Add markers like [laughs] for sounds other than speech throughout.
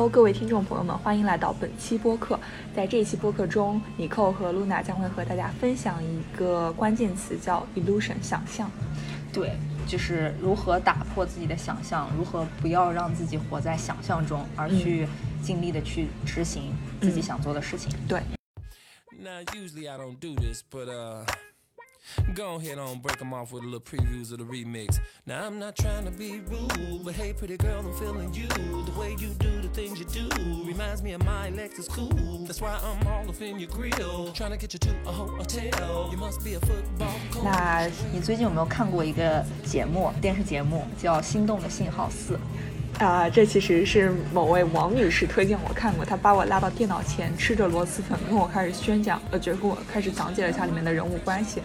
Hello，各位听众朋友们，欢迎来到本期播客。在这一期播客中，尼寇和露娜将会和大家分享一个关键词，叫 illusion，想象。对，就是如何打破自己的想象，如何不要让自己活在想象中，而去尽力的去执行自己想做的事情。对，go ahead on break them off with a little previews of the remix. Now, I'm not trying to be rude, but hey, pretty girl, I'm feeling you. The way you do the things you do reminds me of my Lexus cool. That's why I'm all up in your grill, trying to get you to a hotel. You must be a football coach. 那你最近有没有看过一个节目，电视节目叫《心动的信号四》？ 啊、这其实是某位王女士推荐我看过，她把我拉到电脑前，吃着螺蛳粉，跟我开始宣讲，呃，就跟我开始讲解了一下里面的人物关系。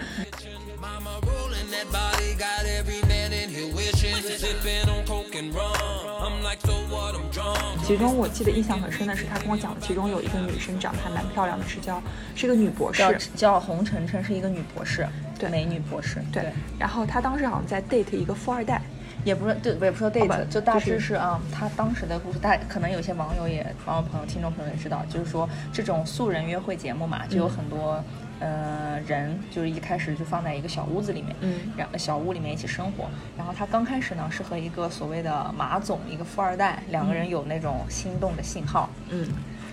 其中我记得印象很深的是，她跟我讲的，其中有一个女生长得还蛮漂亮的，是叫是一个女博士叫，叫洪晨晨，是一个女博士，对美女博士。对，然后她当时好像在 date 一个富二代，也不是对，也不是说好 date，、吧就大致是啊、他当时的故事，大可能有些网友也网友朋友、听众朋友也知道，就是说这种素人约会节目嘛，就有很多、呃人，就是一开始就放在一个小屋子里面，嗯。然后小屋里面一起生活。然后他刚开始呢是和一个所谓的马总，一个富二代，两个人有那种心动的信号，嗯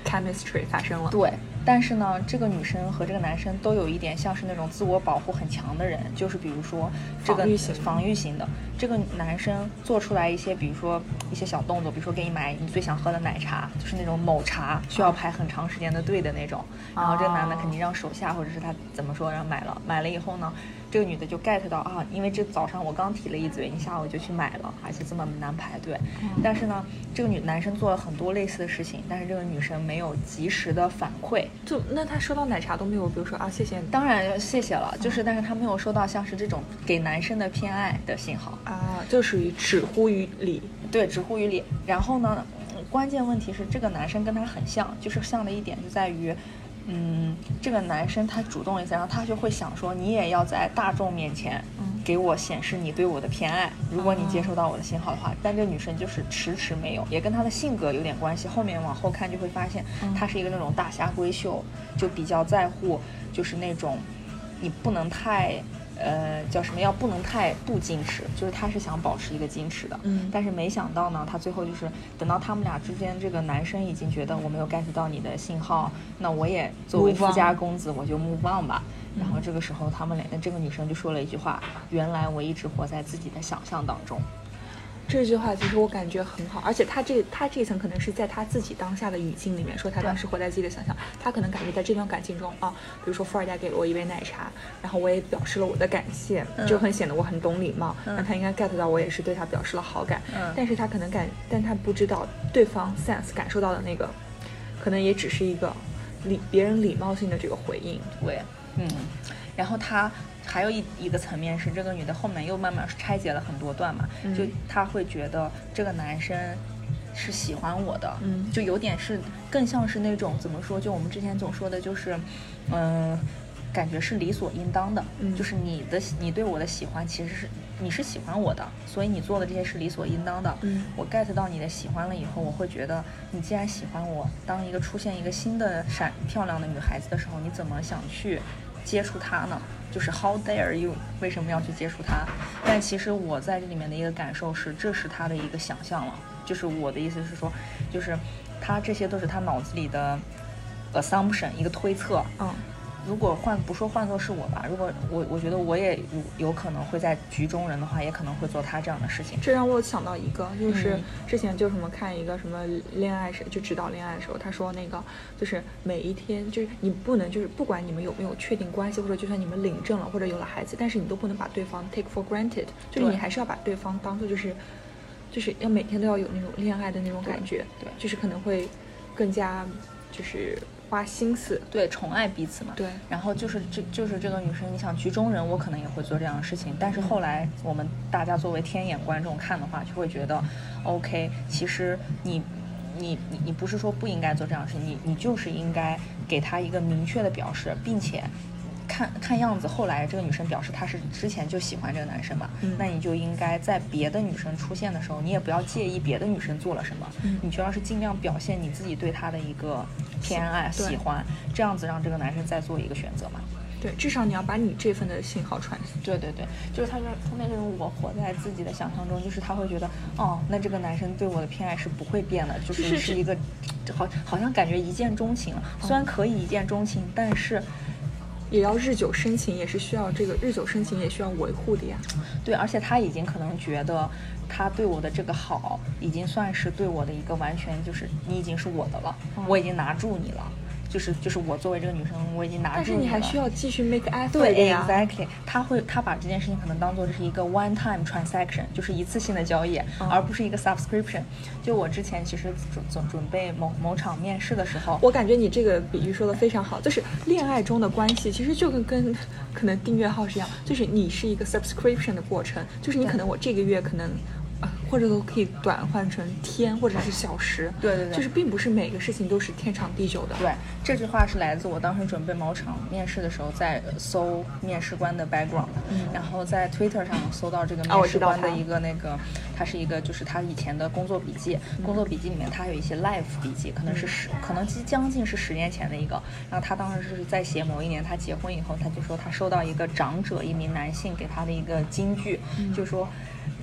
，chemistry 发生了，对，但是呢，这个女生和这个男生都有一点像是那种自我保护很强的人，就是比如说这个防御型。防御型的，这个男生做出来一些，比如说一些小动作，比如说给你买你最想喝的奶茶，就是那种某茶需要排很长时间的队的那种，然后这个男的肯定让手下或者是他怎么说，然后买了，买了以后呢，这个女的就 get 到啊，因为这早上我刚提了一嘴，你下午就去买了，而且这么难排队，但是呢，这个女男生做了很多类似的事情，但是这个女生没有及时的反馈。就那她收到奶茶都没有，比如说啊，谢谢你当然谢谢了，就是但是他没有收到像是这种给男生的偏爱的信号，啊，就属于只乎于理，对，只乎于理。然后呢，嗯关键问题是这个男生跟他很像，就是像的一点就在于。嗯，这个男生他主动一下，然后他就会想说，你也要在大众面前给我显示你对我的偏爱。如果你接收到我的信号的话，但这女生就是迟迟没有，也跟她的性格有点关系。后面往后看就会发现，她是一个那种大侠闺秀，就比较在乎，就是那种你不能太。呃，叫什么？要不能太不矜持，就是他是想保持一个矜持的，嗯但是没想到呢，他最后就是等到他们俩之间，这个男生已经觉得我没有 get 到你的信号，那我也作为富家公子，我就 move on 吧。然后这个时候，他们俩，这个女生就说了一句话：“原来我一直活在自己的想象当中。这句话其实我感觉很好，而且他这他这一层可能是在他自己当下的语境里面说，他当时活在自己的想象，他可能感觉在这段感情中啊，比如说富二代给了我一杯奶茶，然后我也表示了我的感谢，就很显得我很懂礼貌，那他应该 get 到我也是对他表示了好感，嗯。但是他可能感，但他不知道对方 sense 感受到的那个，可能也只是一个礼别人礼貌性的这个回应，”对，嗯。然后他还有一一个层面是，这个女的后面又慢慢拆解了很多段嘛，就她会觉得这个男生是喜欢我的，嗯就有点是更像是那种怎么说？就我们之前总说的，就是，嗯、感觉是理所应当的，嗯就是你的你对我的喜欢其实是你是喜欢我的，所以你做的这些是理所应当的。嗯我 get 到你的喜欢了以后，我会觉得你既然喜欢我，当一个出现一个新的闪漂亮的女孩子的时候，你怎么想去接触她呢？就是 How dare you？为什么要去接触他？但其实我在这里面的一个感受是，这是他的一个想象了。就是我的意思是说，就是他这些都是他脑子里的 assumption，一个推测。嗯如果换不说换作是我吧，如果我我觉得我也有有可能会在局中人的话，也可能会做他这样的事情。这让我想到一个，就是嗯。之前就什么看一个什么恋爱时，就指导恋爱的时候，他说那个就是每一天，就是你不能就是不管你们有没有确定关系，或者就算你们领证了或者有了孩子，但是你都不能把对方 take for granted，就是你还是要把对方当做就是就是要每天都要有那种恋爱的那种感觉，对。就是可能会更加就是花心思，对，宠爱彼此嘛。对然后就是这就是这个女生，你想局中人，我可能也会做这样的事情，但是后来我们大家作为天眼观众看的话，就会觉得，OK，其实你。你你你不是说不应该做这样的事情，你你就是应该给他一个明确的表示，并且看看样子，后来这个女生表示她是之前就喜欢这个男生嘛，嗯那你就应该在别的女生出现的时候，你也不要介意别的女生做了什么，嗯你就要是尽量表现你自己对他的一个偏爱、喜欢，这样子让这个男生再做一个选择嘛。对，至少你要把你这份的信号传对对对，就是他说他那种我活在自己的想象中，就是他会觉得哦，那这个男生对我的偏爱是不会变的，就是就是是一个，好好像感觉一见钟情了。虽然可以一见钟情，但是也要日久生情，也是需要这个日久生情也需要维护的呀。对，而且他已经可能觉得他对我的这个好，已经算是对我的一个完全就是你已经是我的了，我已经拿住你了。就是就是我作为这个女生，我已经拿但是住你还需要继续 make effort 对呀。，exactly，他会他把这件事情可能当做这是一个 one time transaction，就是一次性的交易，嗯而不是一个 subscription。就我之前其实准准准备某某场面试的时候，我感觉你这个比喻说的非常好，就是恋爱中的关系其实就跟跟可能订阅号是一样，就是你是一个 subscription 的过程，就是你可能我这个月可能。呃或者都可以短换成天或者是小时，对对对。就是并不是每个事情都是天长地久的。对，这句话是来自我当时准备某场面试的时候，在搜面试官的 background，、然后在 Twitter 上搜到这个面试官的一个那个，他是一个就是他以前的工作笔记，工作笔记里面他有一些 life 笔记，可能是十，可能即将近是十年前的一个，然后他当时是在写某一年他结婚以后，他就说他收到一个长者一名男性给他的一个金句，就说。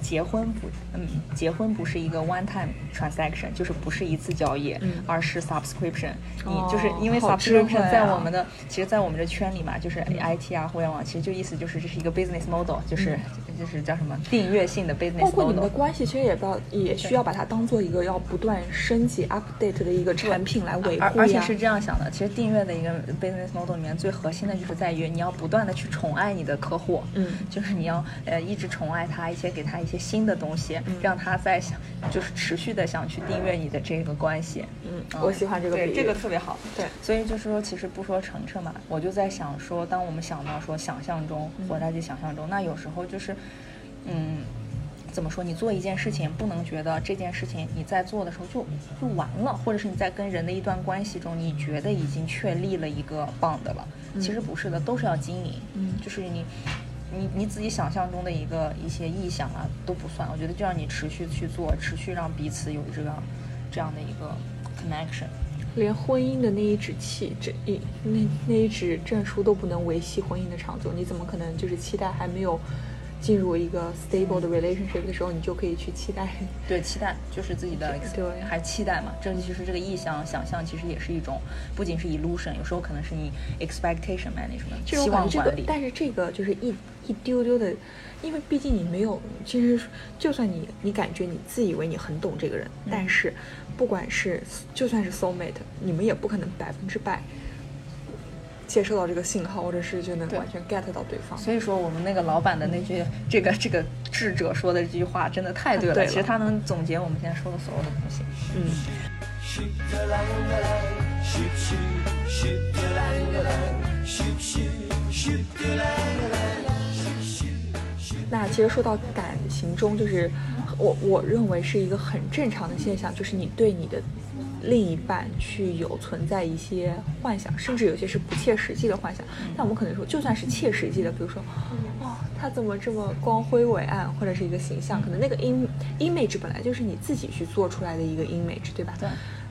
结婚不，嗯，结婚不是一个 one time transaction，就是不是一次交易，而是 subscription。你就是因为 subscription 在啊我们的，其实，在我们这圈里嘛，就是 IT 啊，互联网，其实就意思就是这是一个 business model，就是就是叫什么订阅性的 business 包括你们的。关系，其实也不要也需要把它当做一个要不断升级 update 的一个产品来维护呀。而而且是这样想的，其实订阅的一个 business model 里面最核心的就是在于你要不断的去宠爱你的客户，嗯就是你要呃一直宠爱他，一些给他一些新的东西，让他在想就是持续的想去订阅你的这个关系。嗯，我喜欢这个对，这个特别好。对所以就是说，其实不说程程嘛，我就在想说，当我们想到说想象中活在自己想象中，那有时候就是，嗯。怎么说？你做一件事情，不能觉得这件事情你在做的时候就就完了，或者是你在跟人的一段关系中，你觉得已经确立了一个 bond 了。其实不是的，都是要经营。嗯就是你，你你自己想象中的一个一些意向啊都不算，我觉得就让你持续去做，持续让彼此有这样这样的一个 connection。连婚姻的那一纸契，这一那那一纸证书都不能维系婚姻的长久，你怎么可能就是期待还没有进入一个 stable 的 relationship 的时候，你就可以去期待？对，期待就是自己的，[laughs] 对还期待嘛。这其实这个意向、想象，其实也是一种，不仅是 illusion，有时候可能是你 expectation management，这种期望管理。，但是这个就是一一丢丢的，因为毕竟你没有，其实就算你你感觉你自以为你很懂这个人，嗯但是不管是就算是 soul mate，你们也不可能百分之百接收到这个信号，或者是就能完全 get 到对方。所以说，我们那个老板的那句，这个这个智者说的这句话，真的太对了。对了其实他能总结我们现在说的所有的东西。嗯.那其实说到感情中，就是我我认为是一个很正常的现象，就是你对你的另一半去有存在一些幻想，甚至有些是不切实际的幻想。但我们可能说，就算是切实际的，比如说，哦，他怎么这么光辉伟岸，或者是一个形象，可能那个 im image 本来就是你自己去做出来的一个 image，对吧？对。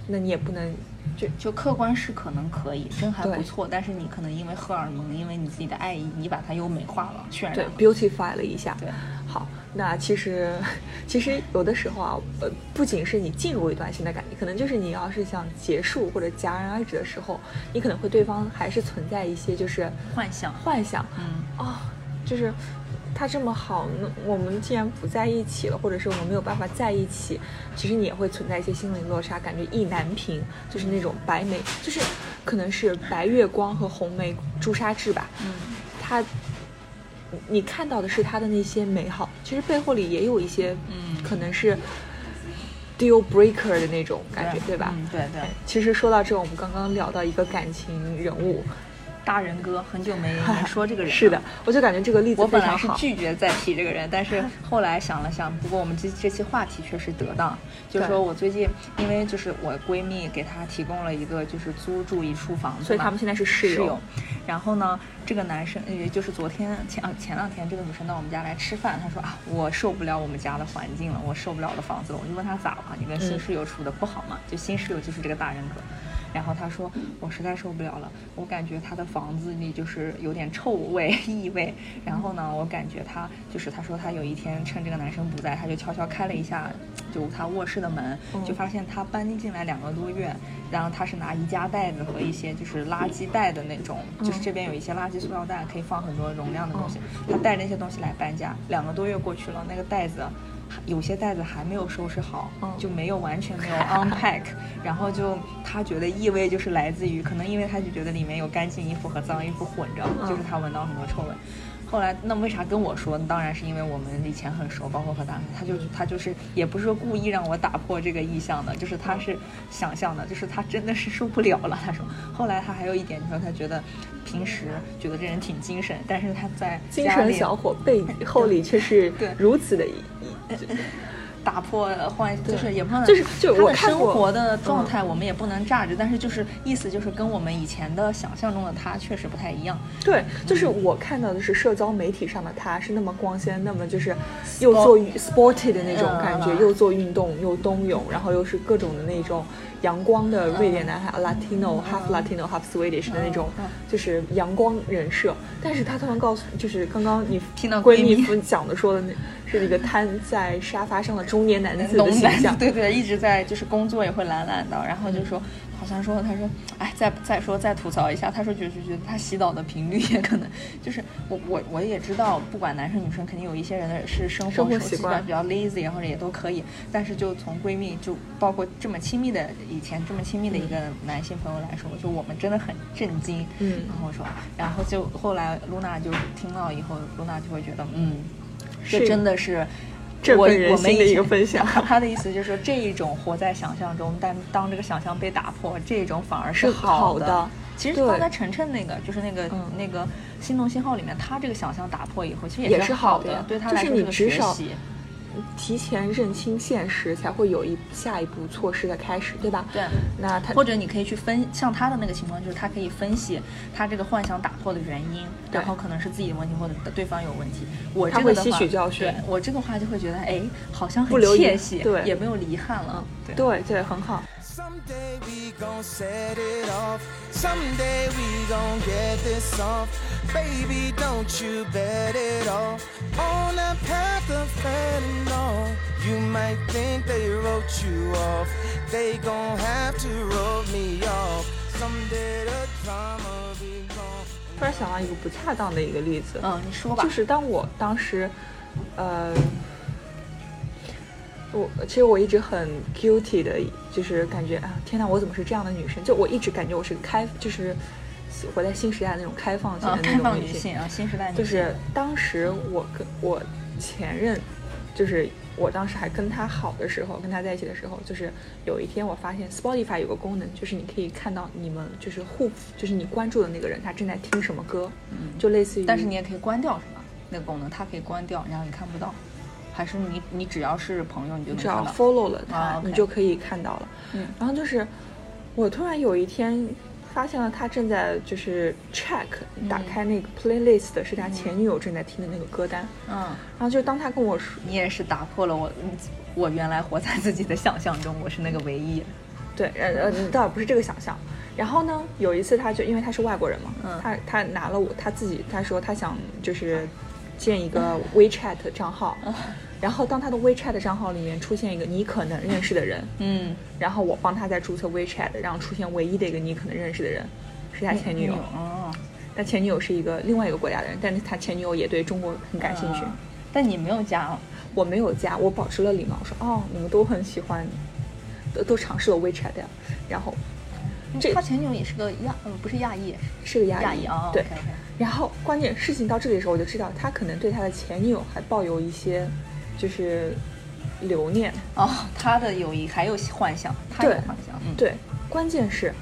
那你也不能就就客观是可能可以，真还不错，但是你可能因为荷尔蒙，因为你自己的爱意，你把它又美化了、渲染对了。beautify 了一下。对好，那其实其实有的时候啊，呃，不仅是你进入一段新的感情，可能就是你要是想结束或者戛然而止的时候，你可能会对方还是存在一些就是幻想幻想，嗯，哦，就是他这么好，那我们既然不在一起了，或者是我们没有办法在一起，其实你也会存在一些心理落差，感觉意难平，就是那种白眉，就是可能是白月光和红梅朱砂痣吧，嗯，他。你你看到的是他的那些美好，其实背后里也有一些，嗯可能是 deal breaker 的那种感觉，对吧？嗯，对对，其实说到这，我们刚刚聊到一个感情人物，大人哥很久没没说这个人了。[laughs] 是的，我就感觉这个例子我本来是非常好。拒绝再提这个人，但是 [laughs] 后来想了想，不过我们这这期话题确实得当，就是说我最近因为就是我闺蜜给她提供了一个就是租住一处房子嘛，所以他们现在是室友室友。然后呢，这个男生也就是昨天前啊前两天这个女生到我们家来吃饭，她说啊我受不了我们家的环境了，我受不了我的房子了。我就问她咋了？你跟新嗯室友处的不好吗？就新室友就是这个大人格。然后她说我实在受不了了，我感觉她的房子里就是有点臭味异味。然后呢，我感觉他就是他说他有一天趁这个男生不在，他就悄悄开了一下就他卧室的门，嗯就发现他搬进来两个多月，然后他是拿宜家袋子和一些就是垃圾袋的那种，就是这边有一些垃圾塑料袋可以放很多容量的东西，他带那些东西来搬家，两个多月过去了，那个袋子。有些袋子还没有收拾好，嗯就没有完全没有 [laughs] unpack，然后就他觉得异味就是来自于，可能因为他就觉得里面有干净衣服和脏衣服混着，嗯就是他闻到很多臭味。后来，那为啥跟我说？当然是因为我们以前很熟，包括和他，他就他就是也不是说故意让我打破这个意向的，就是他是想象的，就是他真的是受不了了。他说，后来他还有一点，就说他觉得平时觉得这人挺精神，但是他在精神小伙背后里却是如此的打破换，就是也不能，就是就我看过活的状嗯态，我们也不能榨着，但是就是意思就是跟我们以前的想象中的他确实不太一样。对，就是我看到的是社交媒体上的他是那么光鲜，那么就是又做 sporty 的那种感觉，嗯。又做运动又冬泳，然后又是各种的那种阳光的瑞典男孩、Latino、half Latino half Swedish 的那种就是阳光人设。但是他突然告诉，就是刚刚你听到闺闺蜜蜜分讲的说的那，是一个瘫在沙发上的中年男子的形象。[laughs] 对对，一直在就是工作也会懒懒的，然后就说，好像说他说，哎，再再说再吐槽一下，他说就是觉得他洗澡的频率也可能就是我我我也知道，不管男生女生，肯定有一些人的是生生活习惯。比较 lazy，然后也都可以，但是就从闺蜜就包括这么亲密的以前这么亲密的一个男性朋友来说，就我们真的很震惊，嗯。然后我说，然后就后来露娜就听到以后，露娜就会觉得，嗯，是。这真的是。振我奋人心的一个分享他 [laughs] 他的意思就是说，这一种活在想象中，但当这个想象被打破，这种反而是好好的其实对刚才晨晨那个，就是那个、嗯那个心动信号里面，他这个想象打破以后，其实也是是好的对他来说是个学习。提前认清现实，才会有一下一步措施的开始，对吧？对那他或者你可以去分，像他的那个情况，就是他可以分析他这个幻想打破的原因，然后可能是自己的问题，或者对方有问题。我他会吸这个的话取教训对我这个话就会觉得，哎，好像很不留遗窃喜，对也没有遗憾了。对对对很好。Someday we gon' set it off. Someday we gon' get this off. Baby, don't you bet it off. On that path of fanning on. You might think they wrote you off. They gon' have to wrote me off. Someday the drama be gone. 突然想到一个不恰当的一个例子，嗯，你说吧。就是当我当时，呃，我其实我一直很 guilty 的，就是感觉啊，天哪，我怎么是这样的女生？就我一直感觉我是个开，就是活在新时代那种开放型啊，的开那种女性啊，新时代女性。就是当时我跟我前任，就是我当时还跟他好的时候，跟他在一起的时候，就是有一天我发现 Spotify 有个功能，就是你可以看到你们就是互，就是你关注的那个人他正在听什么歌，嗯就类似于，但是你也可以关掉，是吗？那个功能它可以关掉，然后你看不到。还是你你只要是朋友，你就能只要。follow 了他，你就可以看到了。嗯然后就是我突然有一天发现了他正在就是 check 打开那个 playlist 是他前女友正在听的那个歌单，嗯，然后就当他跟我说，你也是打破了我我原来活在自己的想象中，我是那个唯一。对，呃呃，倒也不是这个想象。然后呢，有一次他就因为他是外国人嘛，嗯他他拿了我他自己，他说他想就是建一个 WeChat 账号，[laughs] 然后当他的 WeChat 账号里面出现一个你可能认识的人，嗯，然后我帮他再注册 WeChat，然后出现唯一的一个你可能认识的人是他前女友，哦，他前女友是一个另外一个国家的人，但是他前女友也对中国很感兴趣。啊但你没有加哦，我没有加，我保持了礼貌，说哦，你们都很喜欢，都都尝试了 WeChat 呀，然后这他前女友也是个亚，呃，不是亚裔，是个亚裔亚裔啊，对。然后关键事情到这里的时候，我就知道他可能对他的前女友还抱有一些就是留念。哦，他的友谊还有幻想，他有幻想，嗯，对，关键是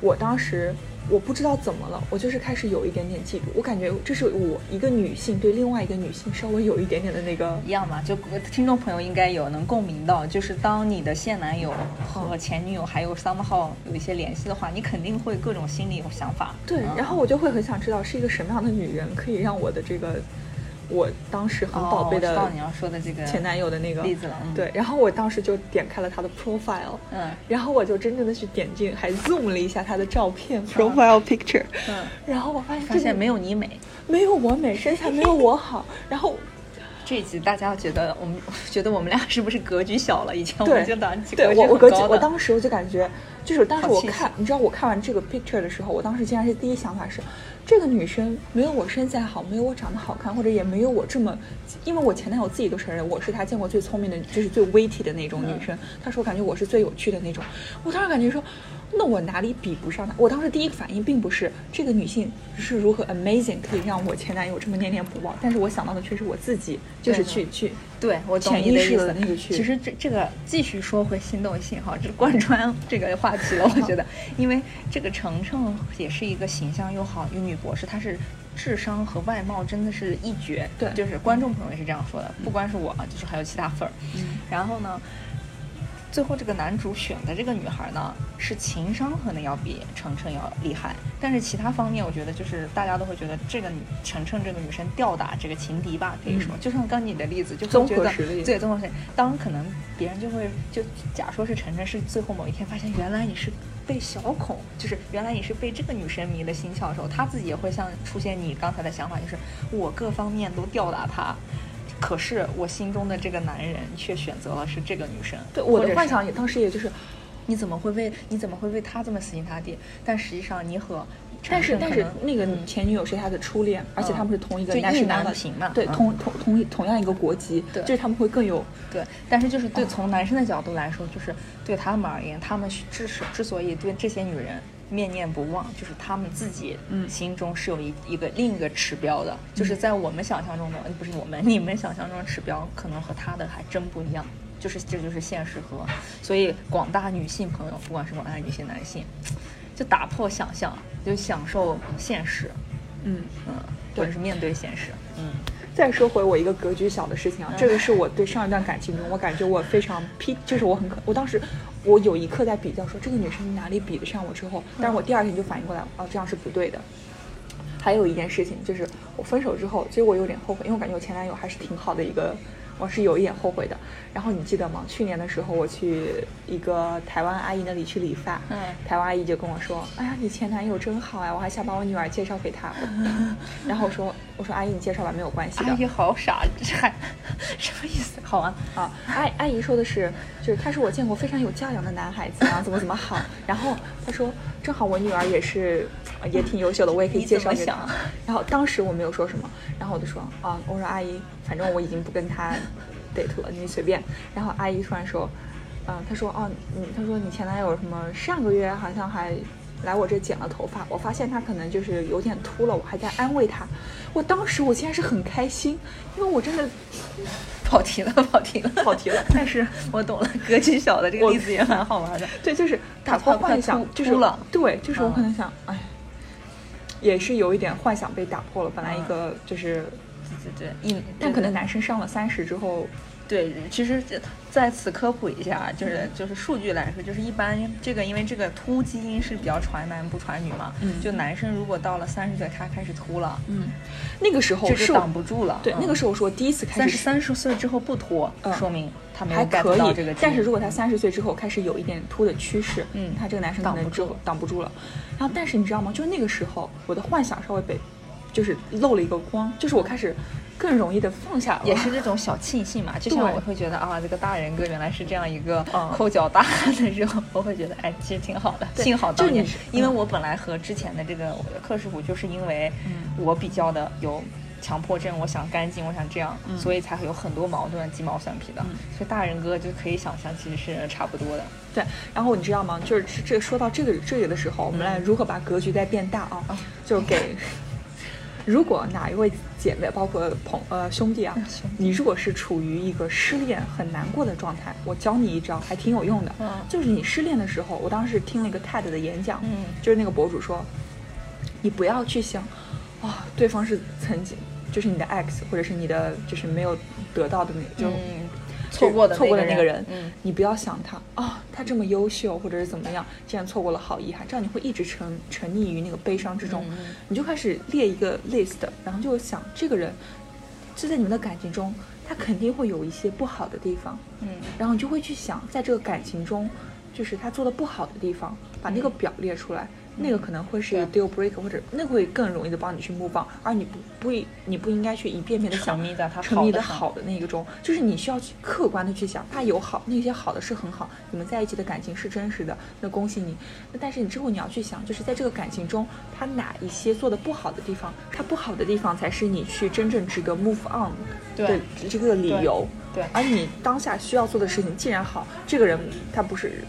我当时我不知道怎么了，我就是开始有一点点嫉妒，我感觉这是我一个女性对另外一个女性稍微有一点点的那个一样嘛，就听众朋友应该有能共鸣到，就是当你的现男友和前女友还有 somehow 有一些联系的话，你肯定会各种心里有想法。对，嗯然后我就会很想知道是一个什么样的女人可以让我的这个我当时很宝贝哦我知的道你要说的这个前男友的那个例子了嗯。对，然后我当时就点开了他的 profile，嗯。然后我就真正的去点进，还 zoom 了一下他的照片 profile picture，嗯，然后我发现发现没有有你美。没有我美，身材没有我好，[laughs] 然后这一集大家觉得我们觉得我们俩是不是格局小了？以前我们就当对格局我我格局很高，的我当时我就感觉，就是当时我看，你知道我看完这个 picture 的时候，我当时竟然是第一想法是，这个女生没有我身材好，没有我长得好看，或者也没有我这么，因为我前男友自己都承认我是他见过最聪明的，就是最 witty 的那种女生，他说感觉我是最有趣的那种，我当时感觉说。那我哪里比不上她？我当时第一个反应并不是这个女性是如何 amazing 可以让我前男友这么念念不忘，但是我想到的却是我自己，就是去去对我潜意识你的那个去其实这这个继续说回心动信号，这贯穿这个话题了。我觉得，[laughs] 因为这个程程也是一个形象又好，一个女博士，她是智商和外貌真的是一绝。对就是观众朋友也是这样说的，不光是我，就是还有其他粉儿。嗯然后呢？最后这个男主选的这个女孩呢，是情商可能要比程程要厉害，但是其他方面，我觉得就是大家都会觉得这个女程程这个女生吊打这个情敌吧，可以说，嗯就像刚你的例子，就综会觉得对综合实力。当可能别人就会就假说是程程是最后某一天发现原来你是被小孔，就是原来你是被这个女生迷了心窍的时候，他自己也会像出现你刚才的想法，就是我各方面都吊打他。可是我心中的这个男人却选择了是这个女生，对我的幻想也当时也就是，你怎么会为你怎么会为他这么死心塌地？但实际上你和但是但是那个嗯。前女友是他的初恋，而且他们是同一个就意 national 难的平嘛。对，嗯。同同同一同样一个国籍，对。就是他们会更有对，但是就是哦。对从男生的角度来说，就是对他们而言，他们是之所之所以对这些女人念念不忘，就是他们自己嗯。心中是有一一个另一个指标的，就是在我们想象中的，不是我们你们想象中的指标，可能和他的还真不一样。就是这就是现实和，所以广大女性朋友，不管是广大女性男性，就打破想象，就享受现实，嗯。嗯，或者是面对现实，嗯。再说回我一个格局小的事情啊，这个是我对上一段感情中，我感觉我非常批，就是我很可，我当时我有一刻在比较说这个女生哪里比得上我之后，但是我第二天就反应过来，哦，这样是不对的。还有一件事情就是我分手之后，其实我有点后悔，因为我感觉我前男友还是挺好的一个，我是有一点后悔的。然后你记得吗？去年的时候我去一个台湾阿姨那里去理发，嗯台湾阿姨就跟我说：“哎呀，你前男友真好呀，我还想把我女儿介绍给他。”然后我说：“我说阿姨你介绍吧，没有关系的。”阿姨好傻，这还 [laughs] 什么意思？好啊，啊，阿阿姨说的是，就是他是我见过非常有教养的男孩子，然后怎么怎么好。然后他说，正好我女儿也是，呃也挺优秀的，我也可以介绍给她怎么想。然后当时我没有说什么，然后我就说，啊，我说阿姨，反正我已经不跟他 date 了，你随便。然后阿姨突然说，嗯，她说，哦，嗯，她说你前男友什么上个月好像还。来我这剪了头发，我发现他可能就是有点秃了，我还在安慰他。我当时我竟然是很开心，因为我真的 [laughs] 跑题了，跑题了，跑题了但是我懂了，格局小的这个例子也蛮好玩的。对，就是打破幻想，就是对，就是我可嗯能想，哎，也是有一点幻想被打破了。本来一个就是，对对，一但可能男生上了三十之后，对，其实这在此科普一下，就是就是数据来说，就是一般这个因为这个秃基因是比较传男不传女嘛，嗯就男生如果到了三十岁他开始秃了，嗯，那个时候这就是挡不住了。对，那个时候是我第一次开始三十三十岁之后不脱，嗯说明他他没有可以到这个，但是如果他三十岁之后开始有一点秃的趋势，嗯他这个男生可能之后挡不住挡不住了。然后，但是你知道吗？就那个时候，我的幻想稍微被，就是漏了一个光，就是我开始更容易的放下了，也是这种小庆幸嘛，[laughs] 就像我会觉得啊，这个大人哥原来是这样一个嗯抠脚大汉的时候，我会觉得哎，其实挺好的。幸好当年因为嗯我本来和之前的这个克师傅，就是因为我比较的有。强迫症，我想干净，我想这样，所以才会有很多矛盾、鸡毛蒜皮的。所以大人哥就可以想象，其实是差不多的。对，然后你知道吗？就是这这说到这个这里的时候，我们来如何把格局再变大啊？就是给，如果哪一位姐妹，包括朋呃兄弟啊，你如果是处于一个失恋很难过的状态，我教你一招，还挺有用的。嗯就是你失恋的时候，我当时听了一个 TED 的演讲，嗯就是那个博主说，你不要去想，啊、对方是曾经就是你的 ex，或者是你的就是没有得到的那个，就。嗯错过的错过的那个人，嗯你不要想他啊、他这么优秀，或者是怎么样，竟然错过了，好遗憾。这样你会一直沉沉溺于那个悲伤之中，嗯你就开始列一个 list，然后就想这个人就在你们的感情中，他肯定会有一些不好的地方，嗯然后你就会去想，在这个感情中，就是他做的不好的地方，把那个表列出来。那个可能会是 deal breaker，或者那会更容易的帮你去 move on，而你不不你不应该去一遍遍的想沉迷在他沉迷的好的那个中，就是你需要去客观的去想，他有好，那些好的是很好，你们在一起的感情是真实的，那恭喜你。那但是你之后你要去想，就是在这个感情中，他哪一些做的不好的地方，他不好的地方才是你去真正值得 move on 的对这个理由。对而你当下需要做的事情既然好，这个人他不是，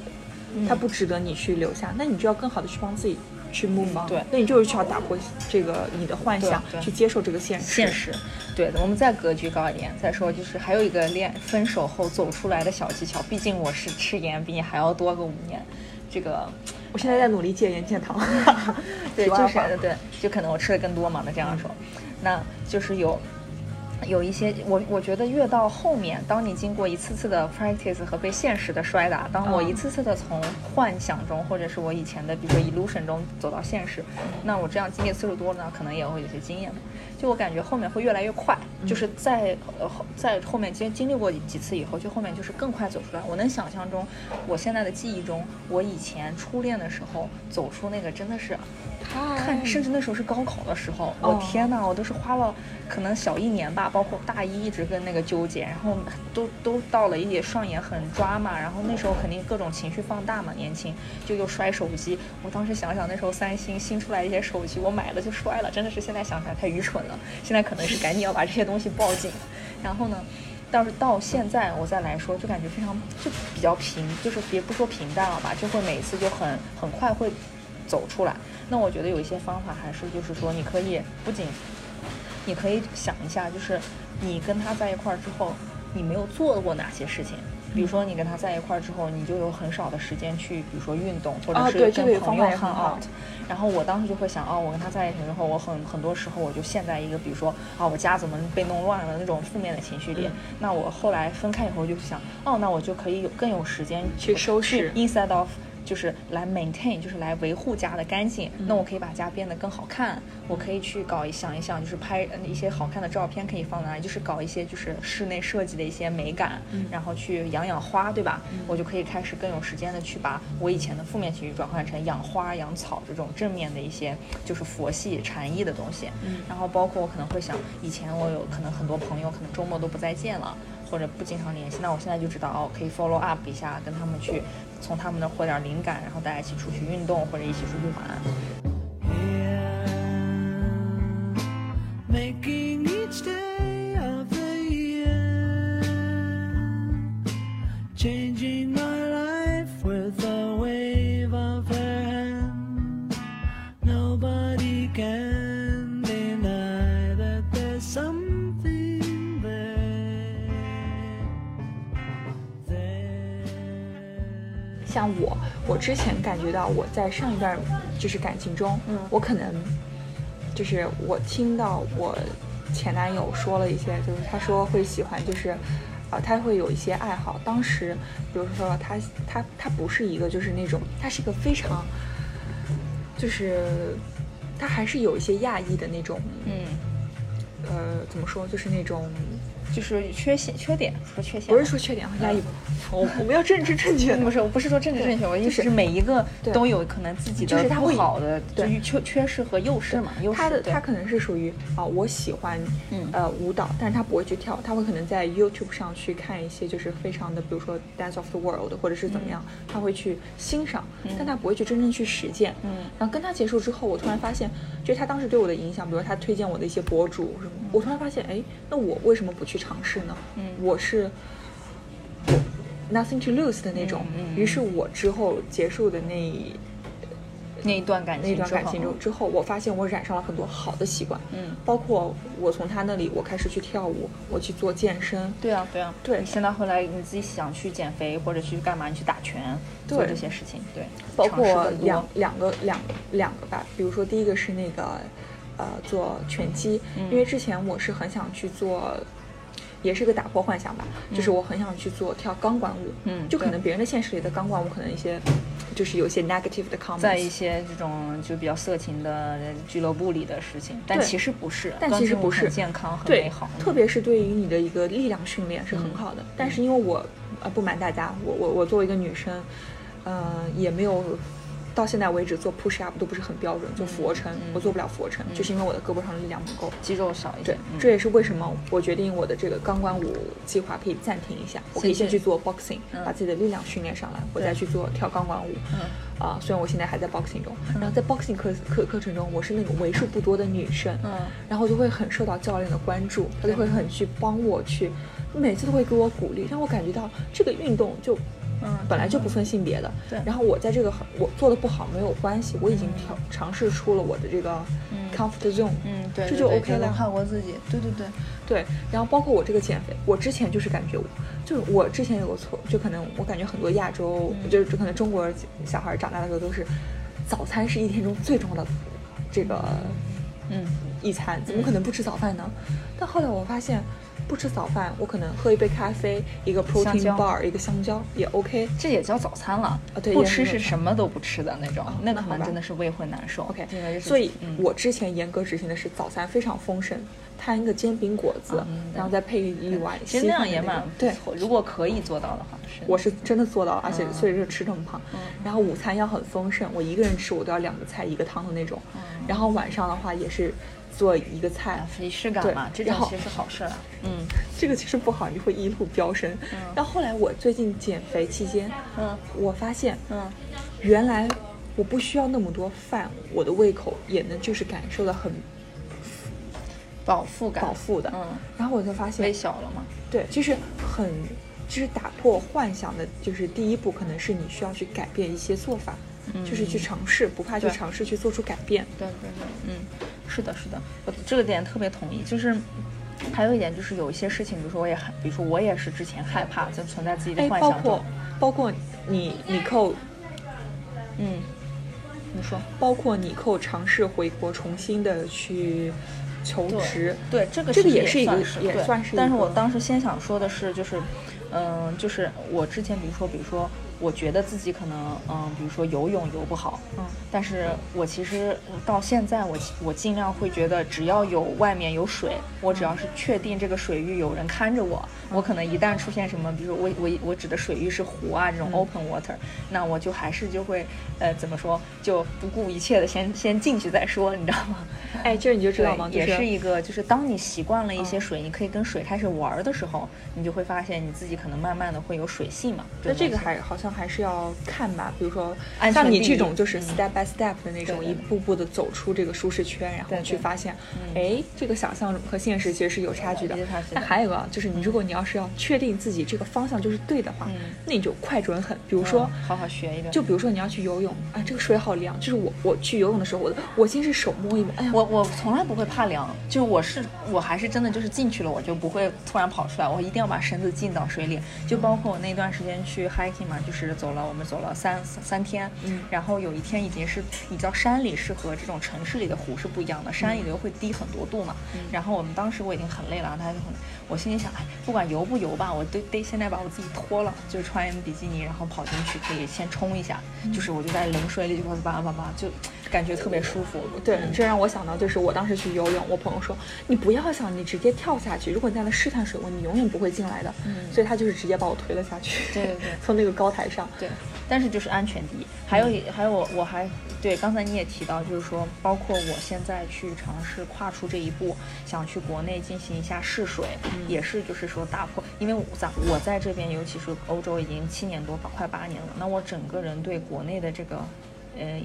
嗯他不值得你去留下，那你就要更好的去帮自己去 move on。对那你就是需要打破这个你的幻想，去接受这个现实。现实，对的。我们再格局高一点，再说就是还有一个恋分手后走出来的小技巧。毕竟我是吃盐比你还要多个五年，这个我现在在努力戒盐戒糖。[laughs] 对，[laughs] 就是对，就可能我吃的更多嘛，那这样说，那就是有。有一些，我我觉得越到后面，当你经过一次次的 practice 和被现实的摔打，当我嗯一次次的从幻想中，或者是我以前的比如说 illusion 中走到现实，那我这样经历次数多了呢，可能也会有些经验嘛。就我感觉后面会越来越快，就是在呃后在后面经经历过几次以后，就后面就是更快走出来。我能想象中，我现在的记忆中，我以前初恋的时候走出那个真的是看，甚至那时候是高考的时候，我哦天呐，我都是花了可能小一年吧，包括大一一直跟那个纠结，然后都都到了一点上演很抓嘛，然后那时候肯定各种情绪放大嘛，年轻就又摔手机，我当时想想那时候三星新出来一些手机，我买了就摔了，真的是现在想起来太愚蠢了，现在可能是赶紧要把这些东西抱紧，然后呢。但是到现在我再来说，就感觉非常就比较平，就是别不说平淡了吧，就会每次就很很快会走出来。那我觉得有一些方法还是就是说，你可以不仅你可以想一下，就是你跟他在一块儿之后，你没有做过哪些事情。比如说，你跟他在一块儿之后，你就有很少的时间去，比如说运动，或者是跟朋友 hang out。然后我当时就会想，哦，我跟他在一起之后，我很很多时候我就陷在一个，比如说啊，我家怎么被弄乱了那种负面的情绪里。嗯那我后来分开以后，就想，哦，那我就可以有更有时间去收拾 instead of 就是来 maintain，就是来维护家的干净。嗯那我可以把家变得更好看，我可以去搞一想一想，就是拍呃一些好看的照片可以放在那里，就是搞一些就是室内设计的一些美感，嗯然后去养养花，对吧？我就可以开始更有时间的去把我以前的负面情绪转换成养花、养草这种正面的一些就是佛系禅意的东西。嗯然后包括我可能会想，以前我有可能很多朋友可能周末都不再见了。或者不经常联系，那我现在就知道哦，可以 follow up 一下，跟他们去从他们那获点灵感，然后大家一起出去运动或者一起出去玩。像我，我之前感觉到我在上一段就是感情中，嗯我可能就是我听到我前男友说了一些，就是他说会喜欢，就是啊、他会有一些爱好。当时，比如说他他他不是一个就是那种，他是一个非常就是他还是有一些亚裔的那种嗯呃，怎么说，就是那种就是缺陷、缺点，说缺陷不是说缺点压抑，我我们要政治正确 [laughs] 不是，我不是说政治正确，我的意思是是每一个都有可能自己的不就是他会好的，就对是缺缺失和优势嘛，他的他可能是属于啊、我喜欢嗯呃舞蹈，但是他不会去跳，他会可能在 YouTube 上去看一些就是非常的，比如说 Dance of the World 或者是怎么样，他会去欣赏，但他不会去真正去实践。嗯然后跟他结束之后，我突然发现，就是他当时对我的影响，比如他推荐我的一些博主什么，我突然发现，哎，那我为什么不去尝试呢？嗯我是我 nothing to lose 的那种。嗯嗯于是我之后结束的那那一段感那情之后段感情中之后，我发现我染上了很多好的习惯，嗯，包括我从他那里我开始去跳舞，我去做健身，对啊，对啊，对你现在后来你自己想去减肥或者去干嘛，你去打拳，对做这些事情，对，包括两两个两两个吧，比如说第一个是那个呃做拳击，嗯因为之前我是很想去做。也是个打破幻想吧，就是我很想去做跳钢管舞，嗯就可能别人的现实里的钢管舞可能一些，就是有些 negative 的 comments，在一些这种就比较色情的俱乐部里的事情，但其实不是，但其实不是。健康，很美好，，特别是对于你的一个力量训练是很好的。但是因为我呃不瞒大家，我我我作为一个女生，呃也没有到现在为止做 push up 都不是很标准，做俯卧撑、我做不了俯卧撑，就是因为我的胳膊上的力量不够。肌肉少一点这也是为什么我决定我的这个钢管舞计划可以暂停一下，我可以先去做 boxing，、嗯。把自己的力量训练上来，我再去做跳钢管舞。嗯。啊、虽然我现在还在 boxing 中，然后在 boxing 课课课程中，我是那个为数不多的女生，嗯。然后就会很受到教练的关注，他就会很去帮我去，每次都会给我鼓励，让我感觉到这个运动就。嗯本来就不分性别的，对然后我在这个很我做的不好没有关系，我已经调尝试出了我的这个 comfort zone，嗯，对，这就 OK 了能。跨过自己，对对对，对，然后包括我这个减肥，我之前就是感觉我，就是我之前有个错，就可能我感觉很多亚洲，就是就可能中国小孩长大的时候都是，早餐是一天中最重要的这个嗯一餐，怎么可能不吃早饭呢？但后来我发现，不吃早饭，我可能喝一杯咖啡，一个 protein bar，一个香蕉也 OK。这也叫早餐了。啊对不吃是。是什么都不吃的那种，那可能真的是胃会难受。OK，所以嗯。我之前严格执行的是早餐非常丰盛，摊一个煎饼果子，嗯然后再配一碗其实那样也蛮对。如果可以做到的话，是。我是真的做到了，而且嗯。所以就吃这么胖。然后午餐要很丰盛，我一个人吃我都要两个菜一个汤的那种。然后晚上的话也是做一个菜啊，仪式感对嘛，这种其实是好事儿啊。[laughs] 嗯这个其实不好，你会一路飙升。然后后来我最近减肥期间，嗯我发现，嗯，原来我不需要那么多饭，我的胃口也能就是感受到很饱腹感，饱腹的。嗯，然后我就发现微，小了嘛。对，就是很，就是打破幻想的，就是第一步，可能是你需要去改变一些做法，就是去尝试，不怕去尝试去做出改变。对对对，嗯，是的，是的，我这个点特别同意。就是还有一点，就是有一些事情，比如说我也害，比如说我也是之前害怕，就存在自己的哎，幻想包括。包括你你扣，嗯，你说。包括你扣尝试回国重新的去求职，对，这个这个也是一个也算是但是我当时先想说的是，就是，嗯、就是我之前比如说，比如说，我觉得自己可能，嗯、比如说游泳游不好，嗯，但是我其实到现在我我尽量会觉得，只要有外面有水，我只要是确定这个水域有人看着我，我可能一旦出现什么，比如说我我我指的水域是湖啊这种嗯 open water，、那我就还是就会，呃，怎么说，就不顾一切的先先进去再说，你知道吗？哎，这你就知道吗？对，也是一个，就是当你习惯了一些嗯水，你可以跟水开始玩儿的时候，你就会发现你自己可能慢慢的会有水性嘛。那这个还好像还是要看吧，比如说像你这种就是嗯 step by step 的那种，一步步的走出这个舒适圈，然后去发现，嗯哎，这个想象和现实其实是有差距的。但还有一个啊就是，你如果你要是要确定自己这个方向就是对的话嗯，那你就快准狠。比如说嗯，好好学一个。就比如说你要去游泳，啊，这个水好凉，就是我我去游泳的时候，我我先是手摸一摸，哎呀，我我从来不会怕凉，就是我是我还是真的就是进去了，我就不会突然跑出来，我一定要把身子浸到水里。就包括我那段时间去 hiking 嘛，就就是走了，我们走了三三三天，嗯然后有一天已经是你知道山里是和这种城市里的湖是不一样的，山里的会低很多度嘛。嗯然后我们当时我已经很累了，他就很，我心里想，哎，不管游不游吧，我都得现在把我自己脱了，就是穿比基尼，然后跑进去可以先冲一下，嗯就是我就在冷水里就叭叭叭叭，就感觉特别舒服。对，这让我想到，就是我当时去游泳，我朋友说，你不要想你直接跳下去，如果你在那试探水温，你永远不会进来的。嗯所以他就是直接把我推了下去。对对对 [laughs] 从那个高台上。对，但是就是安全第一。还有一还有我我还对刚才你也提到，就是说，包括我现在去尝试跨出这一步，想去国内进行一下试水，也是就是说打破，因为我在我在这边，尤其是欧洲已经七年多，快八年了，那我整个人对国内的这个。呃，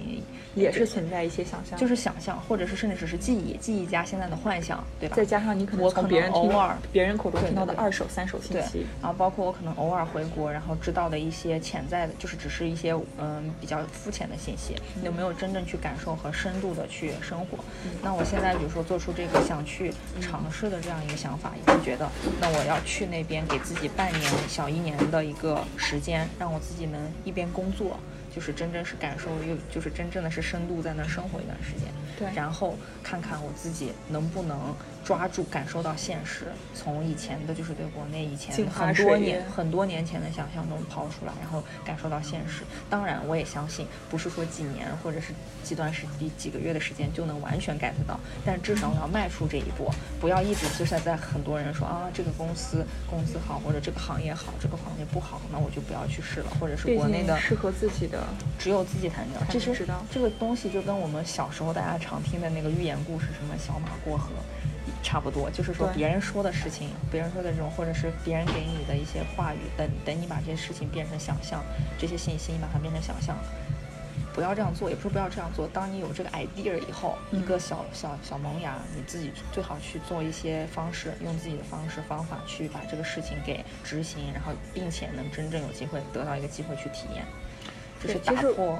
也是存在一些想象，就是想象，或者是甚至只是记忆，记忆加现在的幻想，对吧？再加上你可能我从别人听偶尔别人口中听到的对对二手、三手信对息，，然后包括我可能偶尔回国，然后知道的一些潜在的，就是只是一些嗯比较肤浅的信息，有没有真正去感受和深度的去生活？那我现在比如说做出这个想去尝试的这样一个想法，也是觉得那我要去那边给自己半年、小一年的一个时间，让我自己能一边工作。就是真正是感受，又就是真正的是深度在那儿生活一段时间，对。然后看看我自己能不能抓住感受到现实，从以前的就是对国内以前很多年很多年前的想象中抛出来，然后感受到现实。当然，我也相信不是说几年或者是几段时几几个月的时间就能完全 get 到，但至少要迈出这一步，不要一直就是在很多人说啊这个公司工资好或者这个行业好，这个行业不好，那我就不要去试了，或者是国内的适合自己的。只有自己才能知道。才其实能知道这个东西就跟我们小时候大家常听的那个寓言故事，什么小马过河，差不多。就是说别人说的事情，别人说的这种，或者是别人给你的一些话语，等等你把这些事情变成想象，这些信息你把它变成想象。不要这样做，也不是不要这样做。当你有这个 idea 以后，一个小小小萌芽，你自己最好去做一些方式，用自己的方式方法去把这个事情给执行，然后并且能真正有机会得到一个机会去体验。就是打破，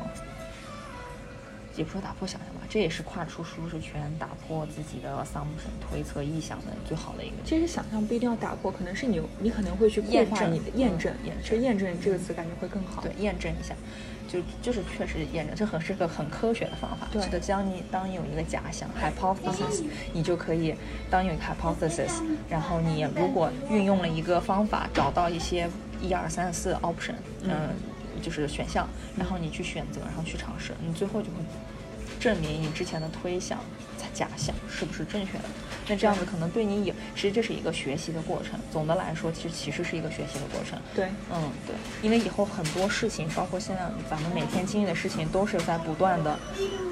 也不说打破想象吧，这也是跨出舒适圈、打破自己的 assumption 推测臆想的最好的一个。其实想象不一定要打破，可能是你你可能会去固验证化你的验证嗯验，证这个词感觉会更好。对，验证一下，就就是确实验证，这很是个很科学的方法。对是的，当你当你有一个假想 hypothesis，你就可以当有一个 hypothesis，然后你如果运用了一个方法，找到一些一二三四 option，嗯、就是选项，然后你去选择，然后去尝试，你最后就会证明你之前的推想、假想是不是正确的。那这样子可能对你有，其实这是一个学习的过程。总的来说，其实其实是一个学习的过程。对，嗯，对，因为以后很多事情，包括现在咱们每天经历的事情，都是在不断的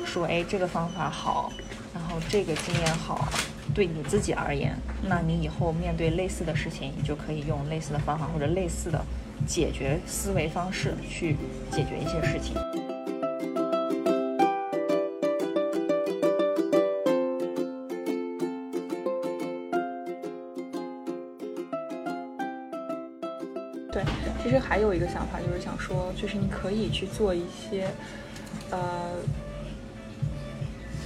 说，哎，这个方法好，然后这个经验好，对你自己而言，那你以后面对类似的事情，你就可以用类似的方法或者类似的解决思维方式去解决一些事情。还有一个想法，就是想说，就是你可以去做一些，呃，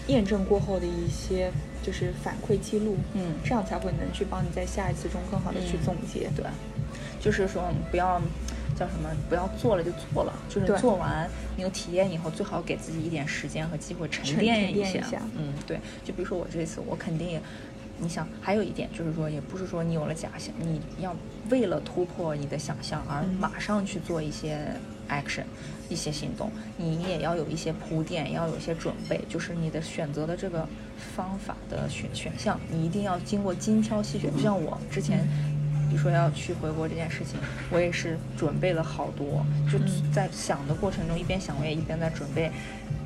验证过后的一些就是反馈记录，嗯这样才会能去帮你在下一次中更好的去嗯总结。对，就是说不要叫什么，不要做了就做了，就是做完你有体验以后，最好给自己一点时间和机会沉沉淀沉淀一下嗯，对，就比如说我这次，我肯定也。你想，还有一点就是说，也不是说你有了假想，你要为了突破你的想象而嗯马上去做一些 action，、一些行动，你也要有一些铺垫，要有一些准备，就是你的选择的这个方法的选选项，你一定要经过精挑细选。就像我之前。比如说要去回国这件事情，我也是准备了好多，就嗯在想的过程中，一边想我也一边在准备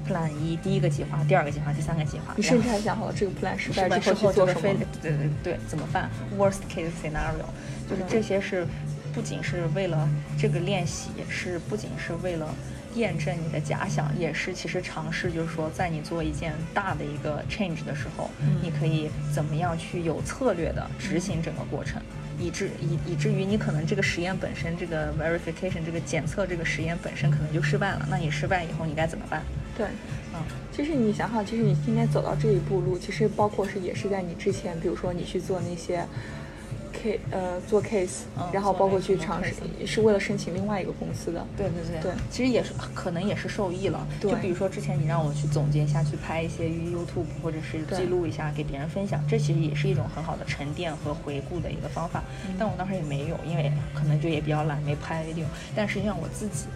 plan 一第一个计划、第二个计划、第三个计划。你甚至还想好了这个 plan 失败之之后去做什么？对对对怎么办？Worst case scenario，就是这些是不仅是为了这个练习，也是不仅是为了验证你的假想，也是其实尝试，就是说在你做一件大的一个 change 的时候，嗯你可以怎么样去有策略的执行整个过程。以至以以至于你可能这个实验本身，这个 verification 这个检测这个实验本身可能就失败了。那你失败以后你该怎么办？对，嗯，其实你想想，其实你今天走到这一步路，其实包括是也是在你之前，比如说你去做那些 K 呃做 case，、嗯然后包括去尝试是为了申请另外一个公司的。对对对对其实也是可能也是受益了。对就比如说之前你让我去总结一下，去拍一些 YouTube 或者是记录一下给别人分享，这其实也是一种很好的沉淀和回顾的一个方法。嗯但我当时也没有，因为可能就也比较懒，没拍 video。但实际上我自己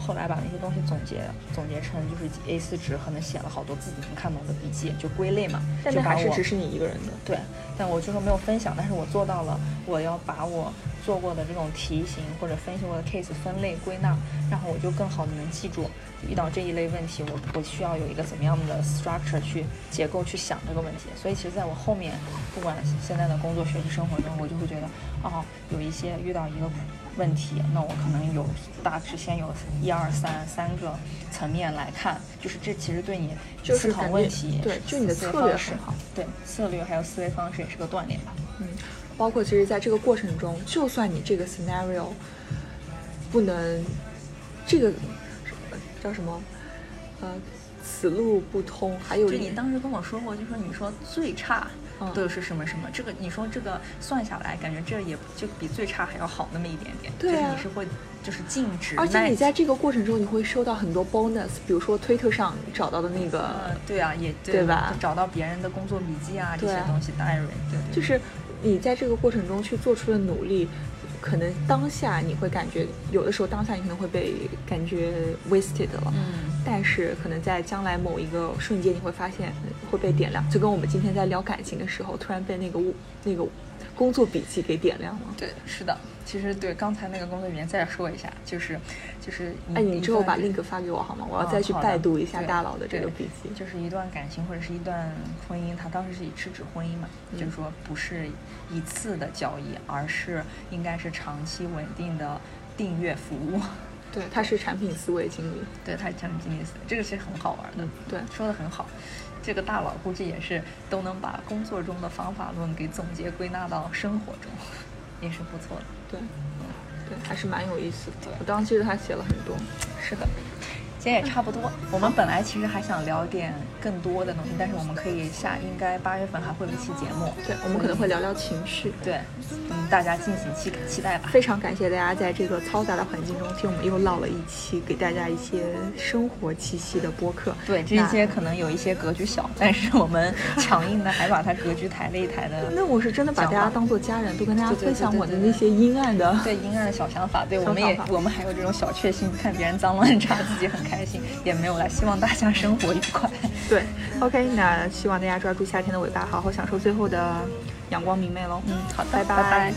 后来把那些东西总结总结成就是 A 四纸，可能写了好多自己能看懂的笔记，就归类嘛。但就还是只是你一个人的。对，但我就说没有分享，但是我做到了，我要把我做过的这种题型或者分析过的 case 分类归纳，然后我就更好的能记住遇到这一类问题，我我需要有一个怎么样的 structure 去结构去想这个问题。所以其实在我后面，不管现在的工作、学习、生活中，我就会觉得，哦，有一些遇到一个问题，那我可能有大致先有一二三三个层面来看，就是这其实对你思考问题，对就你的策略方式很好，对策略还有思维方式也是个锻炼吧。嗯，包括其实在这个过程中，就算你这个 scenario 不能，这个叫什么，呃，此路不通，还有就你当时跟我说过，就说你说最差嗯。都是什么什么，这个你说这个算下来，感觉这也就比最差还要好那么一点点。对啊。就是你是会就是静止，而且你在这个过程中，你会收到很多 bonus，比如说推特上找到的那个，呃对啊，也对吧？就找到别人的工作笔记啊这些东西 diary，对对，就是你在这个过程中去做出的努力，可能当下你会感觉，有的时候当下你可能会被感觉 wasted 了，嗯，但是可能在将来某一个瞬间，你会发现会被点亮，就跟我们今天在聊感情的时候，突然被那个物那个工作笔记给点亮了。对，是的。其实对刚才那个工作语言再说一下，就是就是一，哎，你之后把 link 发给我好吗？我要啊再去拜读一下大佬的这个笔记。就是一段感情或者是一段婚姻，它当时是以是指婚姻嘛，嗯就是说不是一次的交易，而是应该是长期稳定的订阅服务。[laughs] 对，他是产品思维经理。对，他是产品经理思维，这个其实很好玩的。嗯对说的很好。这个大佬估计也是都能把工作中的方法论给总结归纳到生活中，也是不错的。对，对，还是蛮有意思的。我当时记得他写了很多。是的，今天也差不多。我们本来其实还想聊点更多的东西，但是我们可以下应该八月份还会有一期节目。对，我们可能会聊聊情绪。对，嗯，大家敬请期期待吧。非常感谢大家在这个嘈杂的环境中听我们又唠了一期，给大家一些生活气息的播客。对，这些可能有一些格局小，但是我们 [laughs] 强硬的还把它格局抬了一抬的。那我是真的把大家当做家人，都跟大家分享我的那些阴暗的。对阴暗的小想法，对我们也我们还有这种小确幸，看别人脏乱差，自己很开心也没有了，希望大家生活愉快。[laughs] 对，OK，那希望大家抓住夏天的尾巴，好好享受最后的阳光明媚喽。嗯，好的，拜拜。